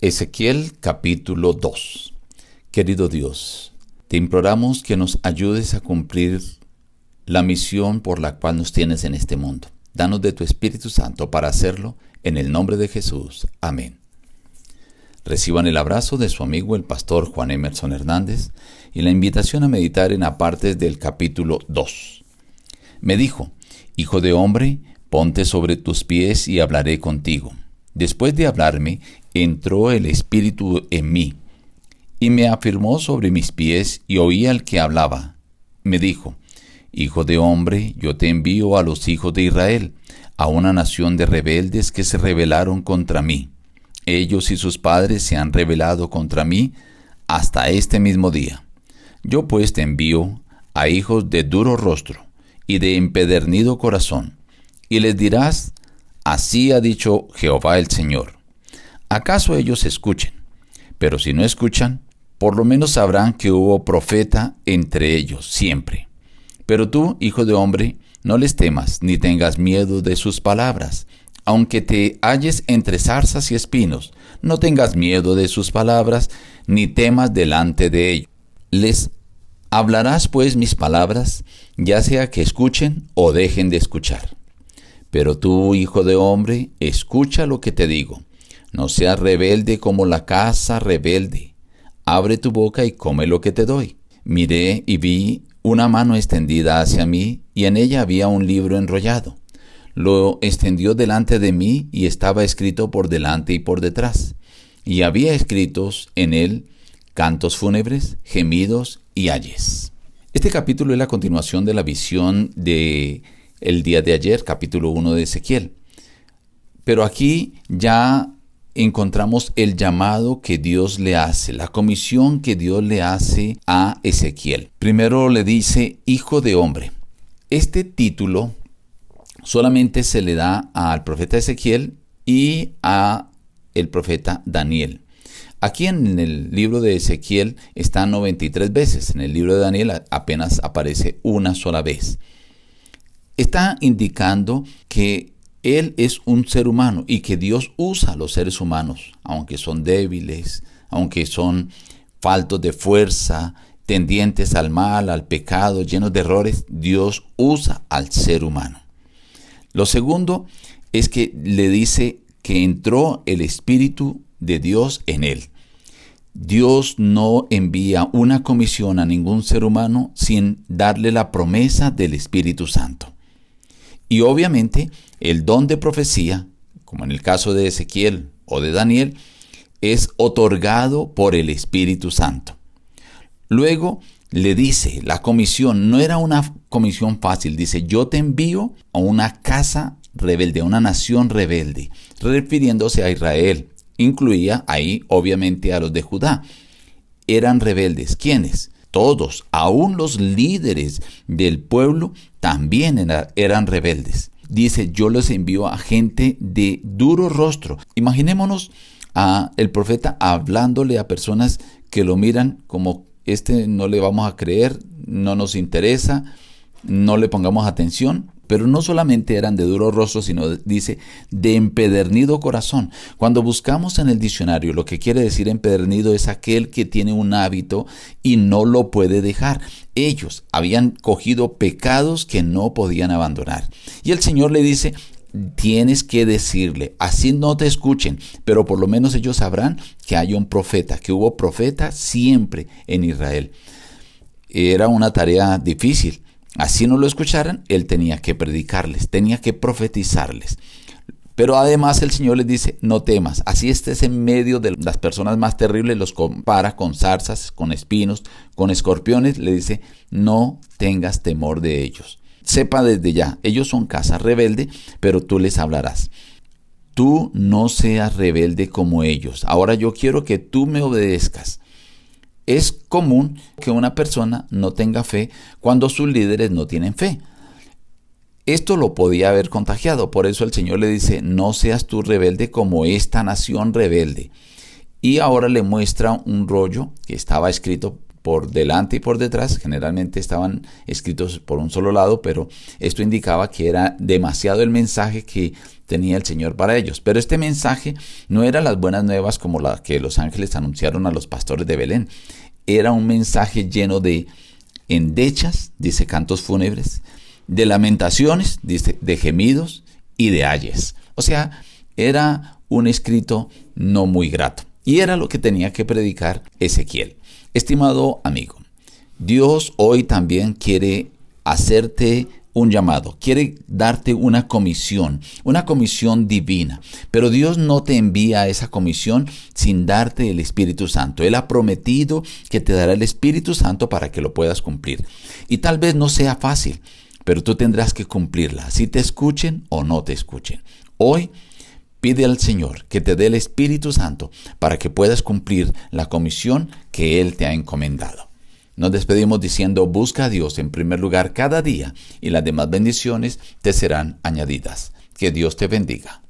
Ezequiel capítulo 2 Querido Dios, te imploramos que nos ayudes a cumplir la misión por la cual nos tienes en este mundo. Danos de tu Espíritu Santo para hacerlo, en el nombre de Jesús. Amén. Reciban el abrazo de su amigo el pastor Juan Emerson Hernández y la invitación a meditar en apartes del capítulo 2. Me dijo, Hijo de hombre, ponte sobre tus pies y hablaré contigo. Después de hablarme, entró el Espíritu en mí, y me afirmó sobre mis pies y oí al que hablaba. Me dijo, Hijo de hombre, yo te envío a los hijos de Israel, a una nación de rebeldes que se rebelaron contra mí. Ellos y sus padres se han rebelado contra mí hasta este mismo día. Yo pues te envío a hijos de duro rostro y de empedernido corazón, y les dirás, así ha dicho Jehová el Señor. ¿Acaso ellos escuchen? Pero si no escuchan, por lo menos sabrán que hubo profeta entre ellos siempre. Pero tú, hijo de hombre, no les temas ni tengas miedo de sus palabras. Aunque te halles entre zarzas y espinos, no tengas miedo de sus palabras, ni temas delante de ellos. Les hablarás pues mis palabras, ya sea que escuchen o dejen de escuchar. Pero tú, hijo de hombre, escucha lo que te digo. No seas rebelde como la casa rebelde. Abre tu boca y come lo que te doy. Miré y vi una mano extendida hacia mí, y en ella había un libro enrollado. Lo extendió delante de mí y estaba escrito por delante y por detrás. Y había escritos en él cantos fúnebres, gemidos y ayes. Este capítulo es la continuación de la visión de el día de ayer, capítulo 1 de Ezequiel. Pero aquí ya encontramos el llamado que Dios le hace, la comisión que Dios le hace a Ezequiel. Primero le dice, hijo de hombre. Este título solamente se le da al profeta Ezequiel y a el profeta Daniel. Aquí en el libro de Ezequiel está 93 veces, en el libro de Daniel apenas aparece una sola vez. Está indicando que él es un ser humano y que Dios usa a los seres humanos, aunque son débiles, aunque son faltos de fuerza, tendientes al mal, al pecado, llenos de errores, Dios usa al ser humano. Lo segundo es que le dice que entró el Espíritu de Dios en él. Dios no envía una comisión a ningún ser humano sin darle la promesa del Espíritu Santo. Y obviamente el don de profecía, como en el caso de Ezequiel o de Daniel, es otorgado por el Espíritu Santo. Luego le dice, la comisión no era una comisión fácil, dice, yo te envío a una casa rebelde, a una nación rebelde, refiriéndose a Israel. Incluía ahí obviamente a los de Judá. Eran rebeldes. ¿Quiénes? Todos, aún los líderes del pueblo, también eran rebeldes. Dice, yo los envío a gente de duro rostro. Imaginémonos a el profeta hablándole a personas que lo miran como este no le vamos a creer, no nos interesa, no le pongamos atención. Pero no solamente eran de duro rostro, sino dice de empedernido corazón. Cuando buscamos en el diccionario lo que quiere decir empedernido es aquel que tiene un hábito y no lo puede dejar. Ellos habían cogido pecados que no podían abandonar. Y el Señor le dice, tienes que decirle, así no te escuchen, pero por lo menos ellos sabrán que hay un profeta, que hubo profeta siempre en Israel. Era una tarea difícil así no lo escucharan, él tenía que predicarles, tenía que profetizarles. Pero además el Señor les dice, no temas, así estés en medio de las personas más terribles, los compara con zarzas, con espinos, con escorpiones, le dice, no tengas temor de ellos. Sepa desde ya, ellos son casa rebelde, pero tú les hablarás. Tú no seas rebelde como ellos. Ahora yo quiero que tú me obedezcas. Es común que una persona no tenga fe cuando sus líderes no tienen fe. Esto lo podía haber contagiado, por eso el Señor le dice, no seas tú rebelde como esta nación rebelde. Y ahora le muestra un rollo que estaba escrito por delante y por detrás, generalmente estaban escritos por un solo lado, pero esto indicaba que era demasiado el mensaje que tenía el Señor para ellos. Pero este mensaje no era las buenas nuevas como la que los ángeles anunciaron a los pastores de Belén. Era un mensaje lleno de endechas, dice cantos fúnebres, de lamentaciones, dice, de gemidos y de ayes. O sea, era un escrito no muy grato. Y era lo que tenía que predicar Ezequiel. Estimado amigo, Dios hoy también quiere hacerte un llamado, quiere darte una comisión, una comisión divina. Pero Dios no te envía esa comisión sin darte el Espíritu Santo. Él ha prometido que te dará el Espíritu Santo para que lo puedas cumplir. Y tal vez no sea fácil, pero tú tendrás que cumplirla, si te escuchen o no te escuchen. Hoy pide al Señor que te dé el Espíritu Santo para que puedas cumplir la comisión que Él te ha encomendado. Nos despedimos diciendo, busca a Dios en primer lugar cada día y las demás bendiciones te serán añadidas. Que Dios te bendiga.